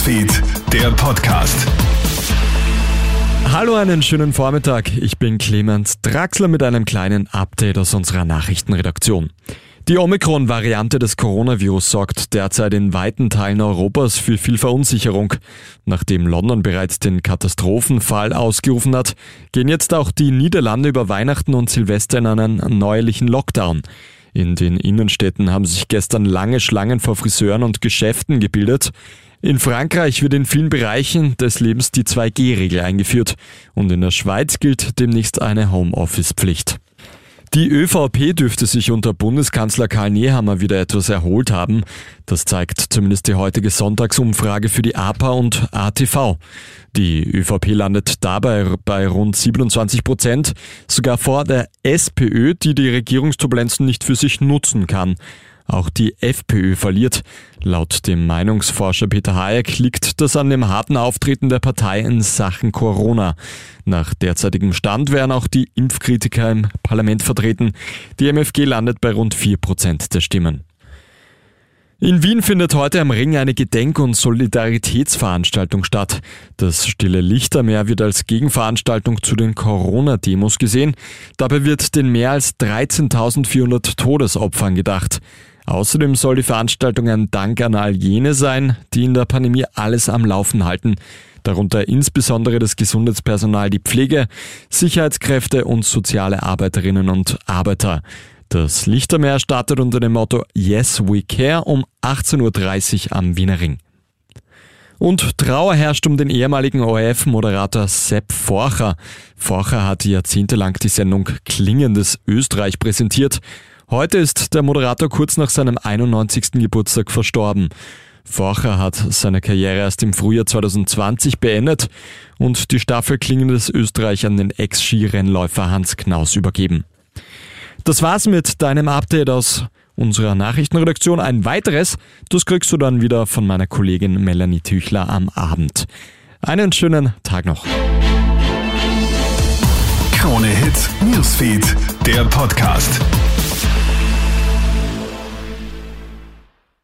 Newsfeed, der Podcast. Hallo, einen schönen Vormittag. Ich bin Clemens Draxler mit einem kleinen Update aus unserer Nachrichtenredaktion. Die Omikron-Variante des Coronavirus sorgt derzeit in weiten Teilen Europas für viel Verunsicherung. Nachdem London bereits den Katastrophenfall ausgerufen hat, gehen jetzt auch die Niederlande über Weihnachten und Silvester in einen neuerlichen Lockdown. In den Innenstädten haben sich gestern lange Schlangen vor Friseuren und Geschäften gebildet. In Frankreich wird in vielen Bereichen des Lebens die 2G-Regel eingeführt und in der Schweiz gilt demnächst eine Homeoffice-Pflicht. Die ÖVP dürfte sich unter Bundeskanzler Karl Nehammer wieder etwas erholt haben. Das zeigt zumindest die heutige Sonntagsumfrage für die APA und ATV. Die ÖVP landet dabei bei rund 27 Prozent, sogar vor der SPÖ, die die Regierungsturbulenzen nicht für sich nutzen kann. Auch die FPÖ verliert. Laut dem Meinungsforscher Peter Hayek liegt das an dem harten Auftreten der Partei in Sachen Corona. Nach derzeitigem Stand wären auch die Impfkritiker im Parlament vertreten. Die MFG landet bei rund 4% der Stimmen. In Wien findet heute am Ring eine Gedenk- und Solidaritätsveranstaltung statt. Das Stille Lichtermeer wird als Gegenveranstaltung zu den Corona-Demos gesehen. Dabei wird den mehr als 13.400 Todesopfern gedacht. Außerdem soll die Veranstaltung ein Dank an all jene sein, die in der Pandemie alles am Laufen halten. Darunter insbesondere das Gesundheitspersonal, die Pflege, Sicherheitskräfte und soziale Arbeiterinnen und Arbeiter. Das Lichtermeer startet unter dem Motto Yes We Care um 18.30 Uhr am Wiener Ring. Und Trauer herrscht um den ehemaligen ORF-Moderator Sepp Forcher. Forcher hat jahrzehntelang die Sendung Klingendes Österreich präsentiert. Heute ist der Moderator kurz nach seinem 91. Geburtstag verstorben. Forcher hat seine Karriere erst im Frühjahr 2020 beendet und die Staffel Klingendes Österreich an den Ex-Skirennläufer Hans Knaus übergeben. Das war's mit deinem Update aus unserer Nachrichtenredaktion. Ein weiteres, das kriegst du dann wieder von meiner Kollegin Melanie Tüchler am Abend. Einen schönen Tag noch. Krone Hits, Newsfeed, der Podcast.